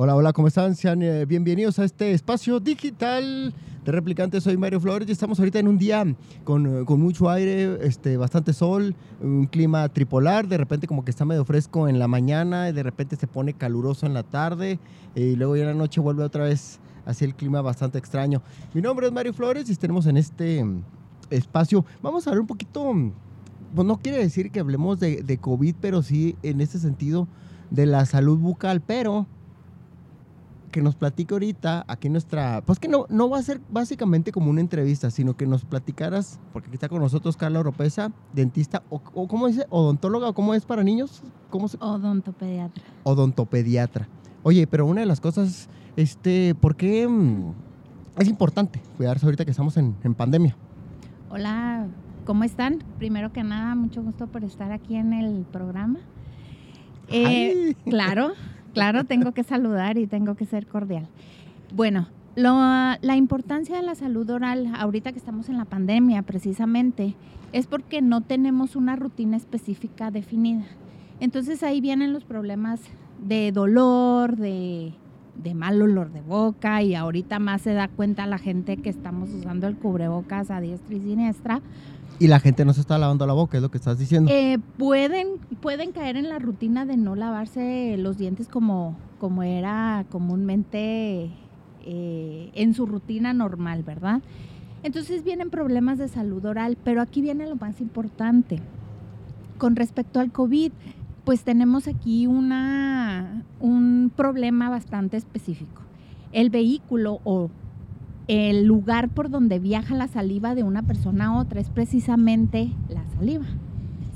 Hola, hola, ¿cómo están? Sean eh, bienvenidos a este espacio digital de Replicante. Soy Mario Flores y estamos ahorita en un día con, eh, mucho aire, este, bastante sol, un clima tripolar. De repente, como que está medio fresco en la mañana y de repente se pone caluroso en la tarde y luego ya en la noche vuelve otra vez así el clima bastante extraño. Mi nombre es Mario Flores y tenemos en este espacio. Vamos a hablar un poquito, pues no quiere decir que hablemos de COVID, pero sí en este sentido de la salud bucal, pero que nos platique ahorita aquí nuestra, pues que no, no va a ser básicamente como una entrevista, sino que nos platicaras, porque aquí está con nosotros Carla Oropesa, dentista, o, o ¿cómo dice? ¿Odontóloga? ¿Cómo es para niños? ¿Cómo se... Odontopediatra. Odontopediatra. Oye, pero una de las cosas, este, ¿por qué mm, es importante cuidarse ahorita que estamos en, en pandemia? Hola, ¿cómo están? Primero que nada, mucho gusto por estar aquí en el programa. Eh, claro, claro, tengo que saludar y tengo que ser cordial. Bueno, la importancia de la salud oral, ahorita que estamos en la pandemia precisamente, es porque no tenemos una rutina específica definida. Entonces ahí vienen los problemas de dolor, de, de, mal olor de boca y ahorita más se da cuenta la gente que estamos usando el cubrebocas a diestra y siniestra. Y la gente no se está lavando la boca, es lo que estás diciendo. Eh, pueden, pueden caer en la rutina de no lavarse los dientes como, como era comúnmente eh, en su rutina normal, ¿verdad? Entonces vienen problemas de salud oral, pero aquí viene lo más importante. Con respecto al COVID, pues tenemos aquí una, un problema bastante específico. El vehículo o el lugar por donde viaja la saliva de una persona a otra es precisamente la saliva.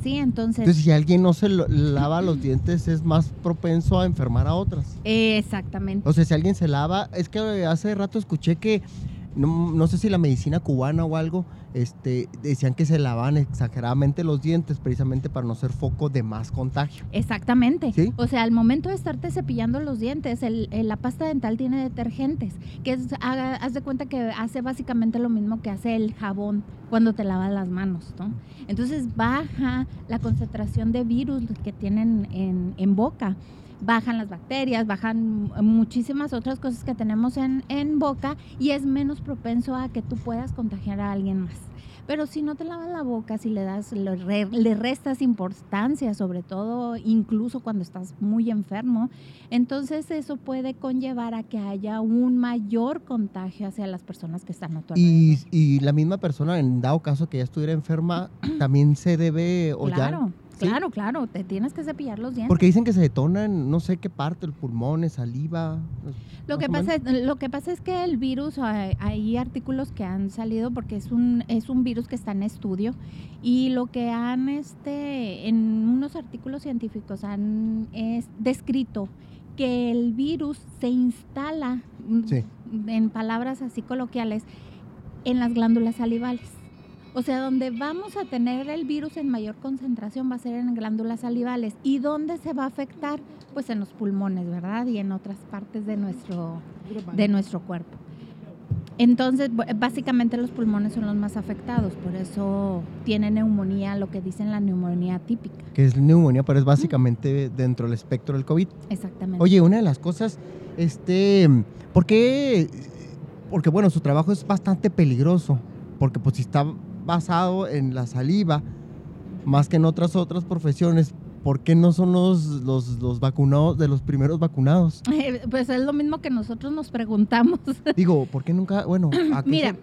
Sí, entonces... Entonces, si alguien no se lava los dientes, es más propenso a enfermar a otras. Exactamente. O sea, si alguien se lava, es que hace rato escuché que no, no, sé si la medicina cubana o algo, este, decían que se lavaban exageradamente los dientes precisamente para no ser foco de más contagio. Exactamente. ¿Sí? O sea, al momento de estarte cepillando los dientes, el, el, la pasta dental tiene detergentes, que es, haga, haz de cuenta que hace básicamente lo mismo que hace el jabón cuando te lavas las manos, ¿no? Entonces baja la concentración de virus que tienen en, en boca bajan las bacterias, bajan muchísimas otras cosas que tenemos en, en boca y es menos propenso a que tú puedas contagiar a alguien más. Pero si no te lavas la boca, si le das, le, re, le, restas importancia, sobre todo incluso cuando estás muy enfermo, entonces eso puede conllevar a que haya un mayor contagio hacia las personas que están a tu y, y, la misma persona, en dado caso que ya estuviera enferma, también se debe o claro. ya Claro, claro, te tienes que cepillar los dientes. Porque dicen que se detonan, no sé qué parte, el pulmón, saliva. Lo que, pasa es, lo que pasa es que el virus, hay, hay, artículos que han salido porque es un, es un virus que está en estudio y lo que han, este, en unos artículos científicos han es, descrito que el virus se instala, sí. en palabras así coloquiales, en las glándulas salivales. O sea, donde vamos a tener el virus en mayor concentración va a ser en glándulas salivales. ¿Y dónde se va a afectar? Pues en los pulmones, ¿verdad? Y en otras partes de nuestro, de nuestro cuerpo. Entonces, básicamente los pulmones son los más afectados, por eso tiene neumonía, lo que dicen la neumonía típica. Que es neumonía, pero es básicamente mm. dentro del espectro del COVID. Exactamente. Oye, una de las cosas, este, ¿por qué? Porque bueno, su trabajo es bastante peligroso, porque pues si está basado en la saliva, más que en otras otras profesiones. ¿Por qué no son los, los, los vacunados de los primeros vacunados? Eh, pues es lo mismo que nosotros nos preguntamos. Digo, ¿por qué nunca? Bueno, ¿a qué, Mira, se,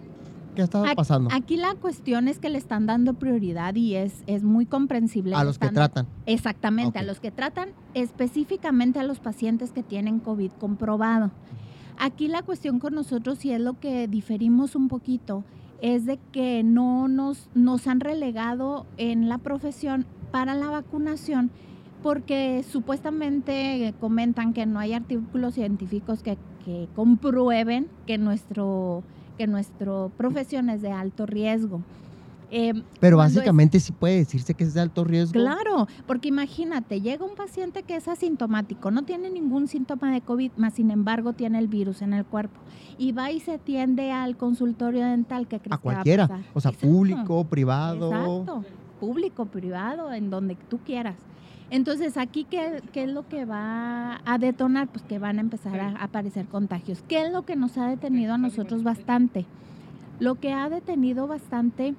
¿qué ha estado aquí, pasando? Aquí la cuestión es que le están dando prioridad y es, es muy comprensible. A los están, que tratan. Exactamente, a los que tratan específicamente a los pacientes que tienen COVID comprobado. Aquí la cuestión con nosotros, y es lo que diferimos un poquito, es de que no nos, nos han relegado en la profesión para la vacunación porque supuestamente comentan que no hay artículos científicos que, que comprueben que nuestro, que profesión es de alto riesgo. Eh, Pero básicamente sí puede decirse que es de alto riesgo. Claro, porque imagínate, llega un paciente que es asintomático, no tiene ningún síntoma de COVID, más sin embargo tiene el virus en el cuerpo y va y se atiende al consultorio dental que A cualquiera, o sea, público, privado. Exacto, público, privado, en donde tú quieras. Entonces, aquí, ¿qué, ¿qué, es lo que va a detonar? Pues que van a empezar a aparecer contagios. ¿Qué es lo que nos ha detenido a nosotros bastante? Lo que ha detenido bastante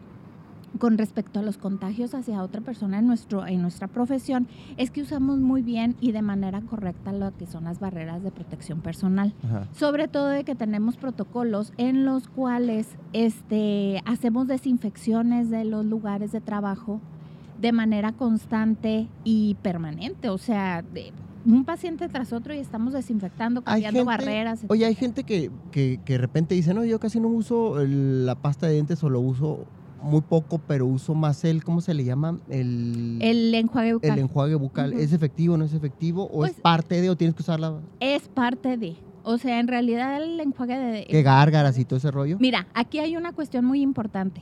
con respecto a los contagios hacia otra persona en, nuestro, en nuestra profesión es que usamos muy bien y de manera correcta lo que son las barreras de protección personal. Sobre todo de que tenemos protocolos en los cuales este, hacemos desinfecciones de los lugares de trabajo de manera constante y permanente. O sea, de, un paciente tras otro y estamos desinfectando, cambiando barreras. Oye, hay gente que, que, que, de repente dice, no, yo casi no uso la pasta de dientes o lo uso muy poco, pero uso más el, ¿cómo se le llama? El, el enjuague bucal. El enjuague bucal. ¿Es efectivo o no es efectivo? ¿O es pues parte de o tienes que usarla? Es parte de. O sea, en realidad el enjuague de... ¿Qué gárgaras y todo ese rollo? Mira, aquí hay una cuestión muy importante.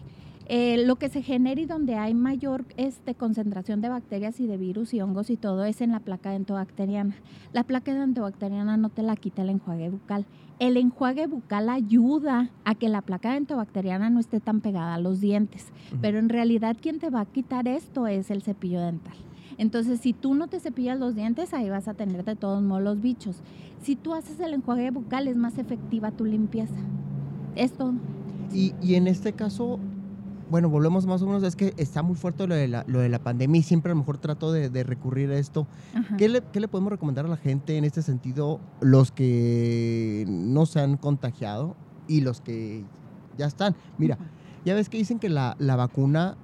Eh, lo que se genera y donde hay mayor este, concentración de bacterias y de virus y hongos y todo es en la placa dentobacteriana. La placa dentobacteriana no te la quita el enjuague bucal. El enjuague bucal ayuda a que la placa dentobacteriana no esté tan pegada a los dientes, pero en realidad quien te va a quitar esto es el cepillo dental. Entonces, si tú no te cepillas los dientes, ahí vas a tener de todos modos los bichos. Si tú haces el enjuague bucal, es más efectiva tu limpieza. Es todo. Y, y en este caso, bueno, volvemos más o menos, es que está muy fuerte lo de la, lo de la pandemia y siempre a lo mejor trato de, recurrir a esto. ¿Qué le, ¿Qué le, podemos recomendar a la gente en este sentido, los que no se han contagiado y los que ya están? Mira, ya ves que dicen que la, la vacuna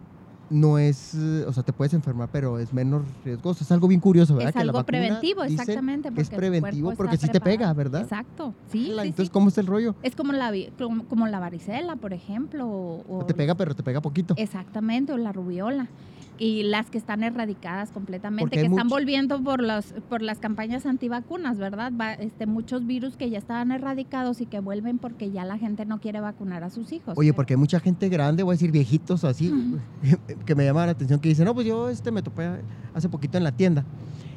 no es, o sea, te puedes enfermar, pero es menos riesgoso. Es algo bien curioso, ¿verdad? Es algo preventivo, exactamente. Es preventivo porque sí te pega, ¿verdad? Exacto, sí. entonces, ¿cómo es el rollo? Es como la, como, la varicela, por ejemplo. O, te pega, pero te pega poquito. Exactamente, o la rubiola y las que están erradicadas completamente, que están volviendo por los por las campañas antivacunas, ¿verdad? este muchos virus que ya estaban erradicados y que vuelven porque ya la gente no quiere vacunar a sus hijos. Oye, porque hay mucha gente grande, voy a decir viejitos así, que me llama la atención que dicen, "No, pues yo este me topé hace poquito en la tienda."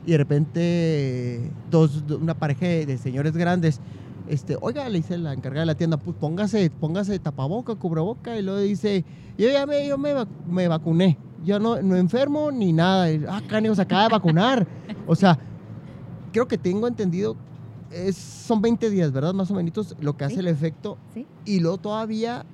Y de repente dos una pareja de señores grandes este, oiga, le dice la encargada de la tienda, pues póngase, póngase tapaboca, cubreboca, y luego dice, yo ya me, yo me, me vacuné yo no, no enfermo ni nada. Ah, cráneo se acaba de vacunar. o sea, creo que tengo entendido, es, son 20 días, ¿verdad? Más o menos lo que hace el efecto. ¿Sí? Y luego todavía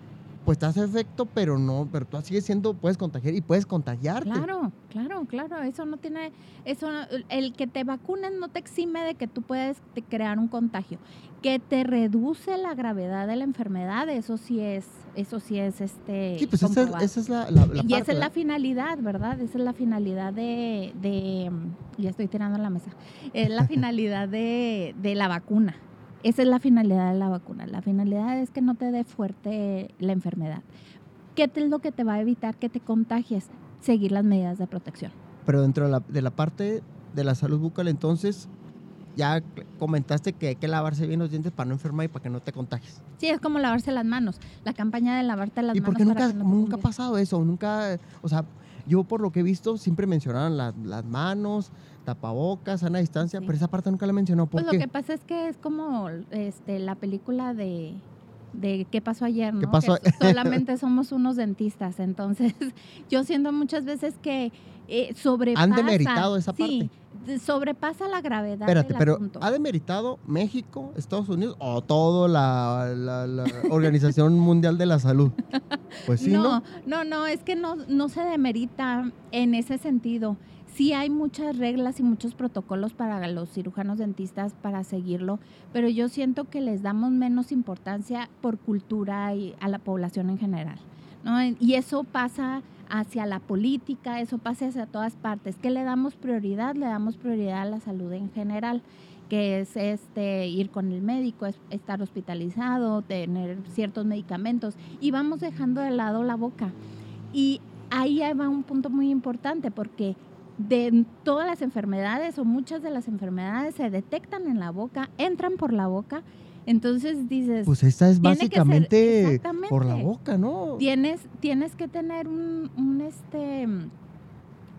pues te hace efecto, pero no, pero tú sigues siendo, puedes contagiar y puedes contagiarte. Claro, claro, claro, eso no tiene, eso, el que te vacunen no te exime de que tú puedes crear un contagio, que te reduce la gravedad de la enfermedad, eso sí es, eso sí es este. Sí, pues esa, es la, Y esa es la finalidad, ¿verdad? Esa es la finalidad de, de ya estoy tirando la mesa, es la finalidad de, de la vacuna. Esa es la finalidad de la vacuna. La finalidad es que no te dé fuerte la enfermedad. ¿Qué es lo que te va a evitar que te contagies? Seguir las medidas de protección. Pero dentro de la, parte de la salud bucal, entonces, ya comentaste que hay que lavarse bien los dientes para no enfermar y para que no te contagies. Sí, es como lavarse las manos. La campaña de lavarte las manos. ¿Y porque nunca, nunca ha pasado eso? Nunca, o sea, yo por lo que he visto siempre mencionaban las manos, tapabocas, sana distancia, pero esa parte nunca la mencionó. ¿Por pues lo que pasa es que es como este, la película de, de qué pasó ayer, ¿no? ¿Qué pasó? solamente somos unos dentistas, entonces yo siento muchas veces que eh, sobrepasa... Han demeritado esa parte. Sí, sobrepasa la gravedad Espérate, pero ¿ha demeritado México, Estados Unidos o toda la, la, Organización Mundial de la Salud? Pues sí, ¿no? No, no, es que no, no se demerita en ese sentido sí hay muchas reglas y muchos protocolos para los cirujanos dentistas para seguirlo, pero yo siento que les damos menos importancia por cultura y a la población en general. ¿no? Y eso pasa hacia la política, eso pasa hacia todas partes. ¿Qué le damos prioridad? Le damos prioridad a la salud en general. que es este ir con el médico, es- estar hospitalizado, tener ciertos medicamentos y vamos dejando de lado la boca. Y ahí va un punto muy importante porque de todas las enfermedades o muchas de las enfermedades se detectan en la boca, entran por la boca. Entonces dices, Pues esta es ser- básicamente por la boca, ¿no? tienes, tienes que tener un, un, este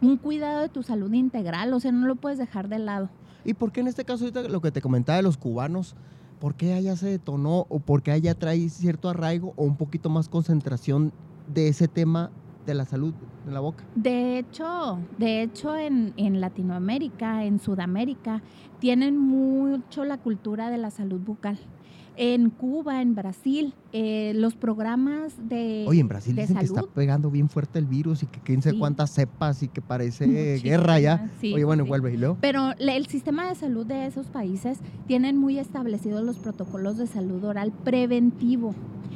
un cuidado de tu salud integral, o sea, no lo puedes dejar de lado. ¿Y por qué en este caso ahorita lo que te comentaba de los cubanos, por qué allá se detonó o por qué allá trae cierto arraigo o un poquito más concentración de ese tema de la salud en la boca? De hecho, de hecho en, en Latinoamérica, en Sudamérica, tienen mucho la cultura de la salud bucal. En Cuba, en Brasil, eh, los programas de, Oye, en Brasil de dicen que salud. está pegando bien fuerte el virus y que quién sabe Sí. cuántas cepas y que parece Muchísimas, guerra ya. sí, Oye, bueno, sí. vuelve y luego. Pero el sistema de salud de esos países tienen muy establecidos los protocolos de salud oral preventivo.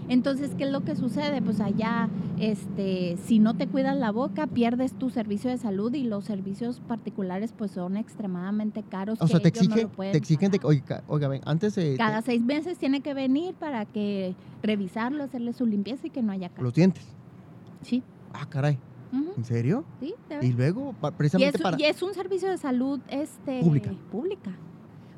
Entonces, ¿qué es lo que sucede? Pues allá, este, si no te cuidas la boca, pierdes tu servicio de salud y los servicios particulares pues son extremadamente caros. O que sea, te ellos no exigen, lo te exigen de, oiga, oiga, ven, antes de Cada seis meses tiene que venir para que revisarlo, hacerle su limpieza y que no haya casos. los dientes. Sí. Ah, caray, ¿en serio? sí, Y luego, pa- Y precisamente es, para... y es un servicio de salud este, Pública. pública.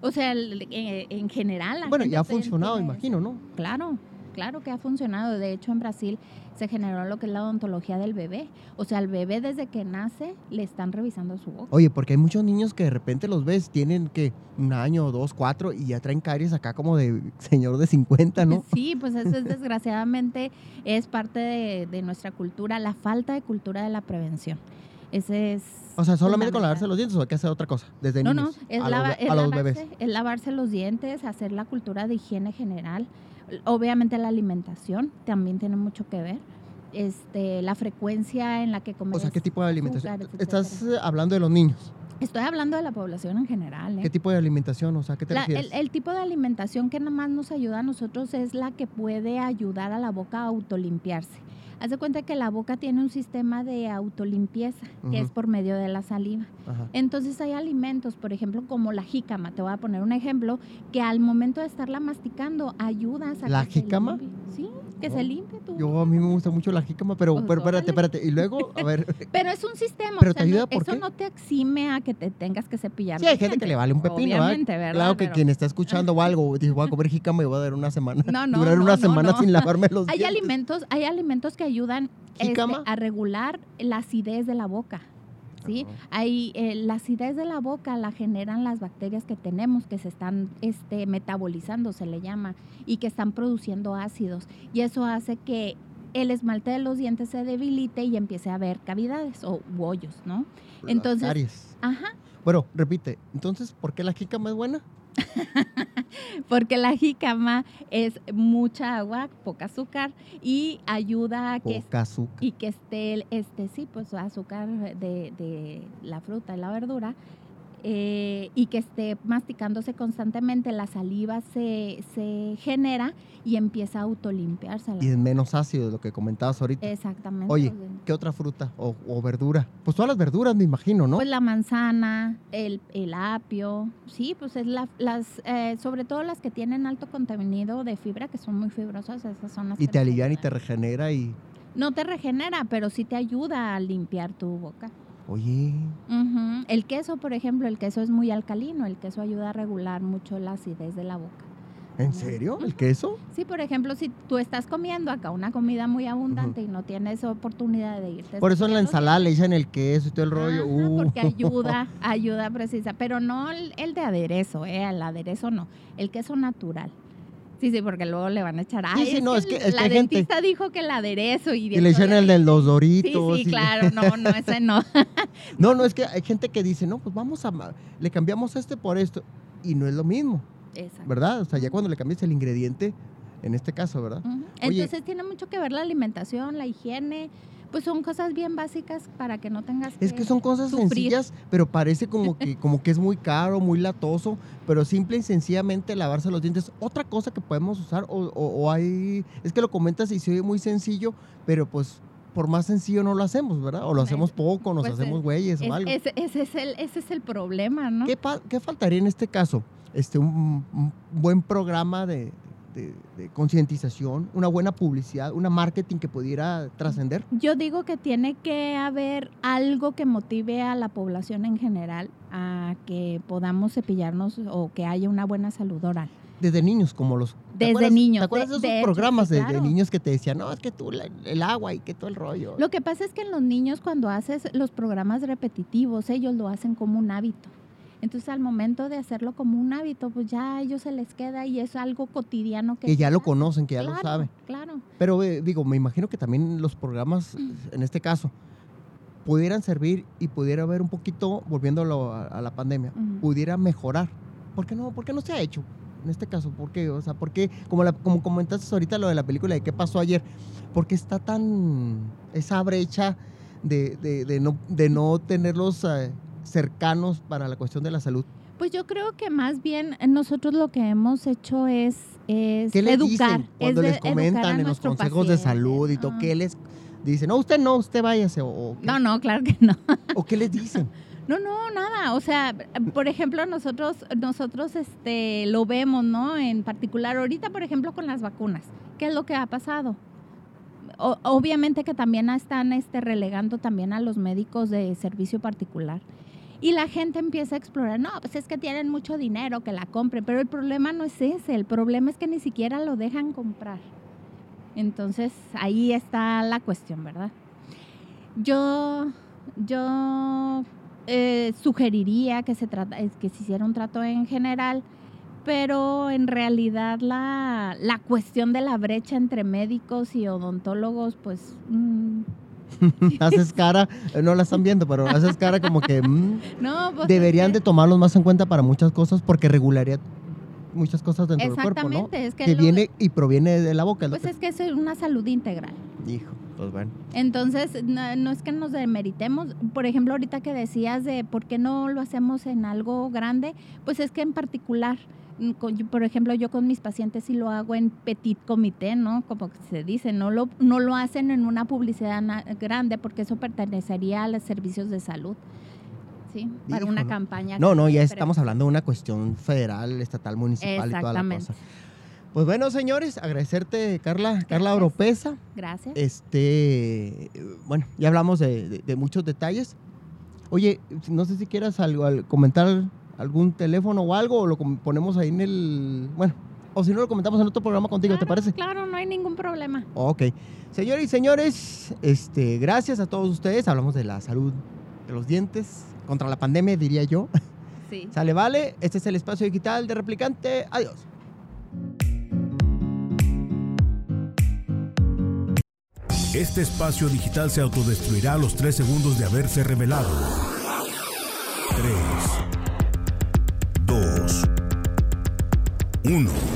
O sea, el- eh, en general. Bueno, ya ha funcionado, tiene- imagino, ¿no? Claro, claro que ha funcionado. De hecho, en Brasil se generó lo que es la odontología del bebé. O sea, al bebé desde que nace le están revisando su boca. Oye, porque hay muchos niños que de repente los ves, tienen que un año, dos, cuatro, y ya traen caries acá como de señor de 50, ¿no? Sí, pues eso es desgraciadamente es parte de, de nuestra cultura, la falta de cultura de la prevención. Ese es. O sea, solamente con lavarse los dientes o hay que hacer otra cosa, desde No, niños no, es, a, lava- los, es a los lavarse, bebés. es lavarse los dientes, hacer la cultura de higiene general. Obviamente la alimentación también tiene mucho que ver. Este, la frecuencia en la que comes. O sea, ¿qué tipo de alimentación? Estás eh, hablando de los niños. Estoy hablando de la población en general. ¿eh? ¿Qué tipo de alimentación? O sea, ¿qué te La- refieres? el, el tipo de alimentación que nada más nos ayuda a nosotros es la que puede ayudar a la boca a autolimpiarse. Haz de cuenta que la boca tiene un sistema de autolimpieza, que es por medio de la saliva. Ajá. Entonces hay alimentos, por ejemplo, como la jícama, te voy a poner un ejemplo, que al momento de estarla masticando ayudas a ¿La que se jícama? Sí, que Oh. se limpie tu Yo a mí me gusta mucho la jícama, pero, Pues, pero espérate, espérate. Y luego, a ver, Pero es un sistema, ¿Pero o te sea, no- ayuda por eso qué? no te exime a que te tengas que cepillar. sí hay gente que le vale un pepino. Obviamente, ¿verdad? Claro que Pero- quien está escuchando o algo, dice, voy a comer jícama y voy a dar una semana. No, no, durar no, una no, semana no. sin lavarme los Hay dientes. alimentos, hay alimentos que ayudan este, a regular la acidez de la boca. ¿sí? Hay, eh, la acidez de la boca la generan las bacterias que tenemos que se están este, metabolizando, se le llama, y que están produciendo ácidos. Y eso hace que el esmalte de los dientes se debilite y empiece a haber cavidades o u hoyos, ¿no? Las entonces- caries. Ajá, Bueno, repite. Entonces, ¿por qué la jícama es buena? porque la jícama es mucha agua, poca azúcar y ayuda a que Poca azúcar. y que esté, el- este, sí, pues azúcar de, de la fruta y la verdura, eh, y que esté masticándose constantemente, la saliva se, se genera y empieza a autolimpiarse. Y es menos ácido de lo que comentabas ahorita. Exactamente. Oye, ¿Qué otra fruta o, o verdura? Pues todas las verduras, me imagino, ¿no? Pues la manzana, el, el apio, sí, pues es la, las, eh, sobre todo las que tienen alto contenido de fibra, que son muy fibrosas, esas son las y que te alivian y te regenera y... No te regenera, pero sí te ayuda a limpiar tu boca. Oye. El queso, por ejemplo, el queso es muy alcalino, el queso ayuda a regular mucho la acidez de la boca. ¿en serio? ¿El queso? Sí, por ejemplo, si tú estás comiendo acá una comida muy abundante y no tienes oportunidad de irte. Por eso en la ensalada le echan el queso y todo el rollo. Ajá, Uh. porque ayuda, ayuda precisa, pero no el, el de aderezo, eh, el aderezo no, el queso natural. Sí, sí, porque luego le van a echar. Ay, sí, no, es que- es que la gente- dentista dijo que el aderezo y, Y le echan el de los Sí, doritos. sí, y- claro, no, no, ese no. No, no, es que hay gente que dice, no, pues vamos a... Le cambiamos este por esto. Y no es lo mismo, Exacto. ¿verdad? O sea, ya cuando le cambias el ingrediente, en este caso, ¿verdad? Entonces tiene mucho que ver la alimentación, la higiene, pues son cosas bien básicas para que no tengas Es que son cosas sufrir. sencillas, pero parece como que, como que es muy caro, muy latoso, pero simple y sencillamente lavarse los dientes. Otra cosa que podemos usar, o, o- o hay, es que lo comentas y se oye muy sencillo, pero pues por más sencillo no lo hacemos, ¿verdad? O lo hacemos poco, nos Pues, hacemos es- güeyes Es- o algo. ese, ese es el, ese es el problema, ¿no? ¿Qué, qué faltaría en este caso? este, un, un buen programa de, de- de concientización, una buena publicidad, una marketing que pudiera trascender. Yo digo que tiene que haber algo que motive a la población en general a que podamos cepillarnos o que haya una buena salud oral. Desde niños, como los... ¿te Desde acuerdas- niños, ¿Te acuerdas de, de- esos de programas de, niños que te decían, no, es que tú la- el agua y que todo el rollo? Lo que pasa es que en los niños cuando haces los programas repetitivos, ellos lo hacen como un hábito. Entonces al momento de hacerlo como un hábito, pues ya a ellos se les queda y es algo cotidiano que... que ya lo conocen, que ya Claro, lo saben. Claro. Pero eh, digo, me imagino que también los programas, en este caso, pudieran servir y pudiera haber un poquito, volviéndolo a, a la pandemia, pudiera mejorar. ¿Por qué no? ¿Por qué no se ha hecho? En este caso, ¿por qué? O sea, ¿por qué? Como, la- como comentaste ahorita lo de la película de qué pasó ayer, ¿por qué está tan esa brecha de, de- de no, de no tenerlos eh, cercanos para la cuestión de la salud? Pues yo creo que más bien nosotros lo que hemos hecho es, es ¿Qué les educar. dicen cuando es les comentan en los consejos de salud y todo? Ah. ¿Qué les dicen? No, usted no, usted váyase. O, o qué? No, no, claro que no. ¿O qué les dicen? No, no, nada. O sea, por ejemplo, nosotros, nosotros este, lo vemos, ¿no? En particular, ahorita, por ejemplo, con las vacunas. ¿Qué es lo que ha pasado? O- obviamente que también están este, relegando también a los médicos de servicio particular. Y la gente empieza a explorar, no, pues es que tienen mucho dinero, que la compren, pero el problema no es ese, el problema es que ni siquiera lo dejan comprar. Entonces, ahí está la cuestión, ¿verdad? Yo, yo eh, sugeriría que se, trata, que se hiciera un trato en general, pero en realidad la, la cuestión de la brecha entre médicos y odontólogos, pues... mm, haces cara, eh, no la están viendo, pero haces cara como que mm, no, pues es deberían que- de tomarlos más en cuenta para muchas cosas porque regularía muchas cosas dentro del cuerpo, ¿no? Es que, Que lo- viene y proviene de la boca. es pues es que es una salud integral. Hijo, pues bueno. Entonces, no, no es que nos demeritemos. Por ejemplo, ahorita que decías de por qué no lo hacemos en algo grande, pues es que en particular, por ejemplo, yo con mis pacientes sí lo hago en petit comité, ¿no? Como se dice, no lo, no lo hacen en una publicidad grande porque eso pertenecería a los servicios de salud. Sí, para una campaña. No, no, ya estamos hablando de una cuestión federal, estatal, municipal y toda la Exactamente. cosa. Pues bueno, señores, agradecerte, Carla, Carla. Oropesa. Gracias. Este, bueno, ya hablamos de, de- de muchos detalles. Oye, no sé si quieras algo, al- comentar algún teléfono o algo, o lo ponemos ahí en el, bueno, o si no lo comentamos en otro programa contigo, ¿te Claro, parece? Claro, no hay ningún problema. Ok. Señores y señores, este, gracias a todos ustedes. Hablamos de la salud de los dientes contra la pandemia, diría yo. Sí. Sale, vale. Este es el espacio digital de Replicante. Adiós. Este espacio digital se autodestruirá a los 3 segundos de haberse revelado. 3, 1.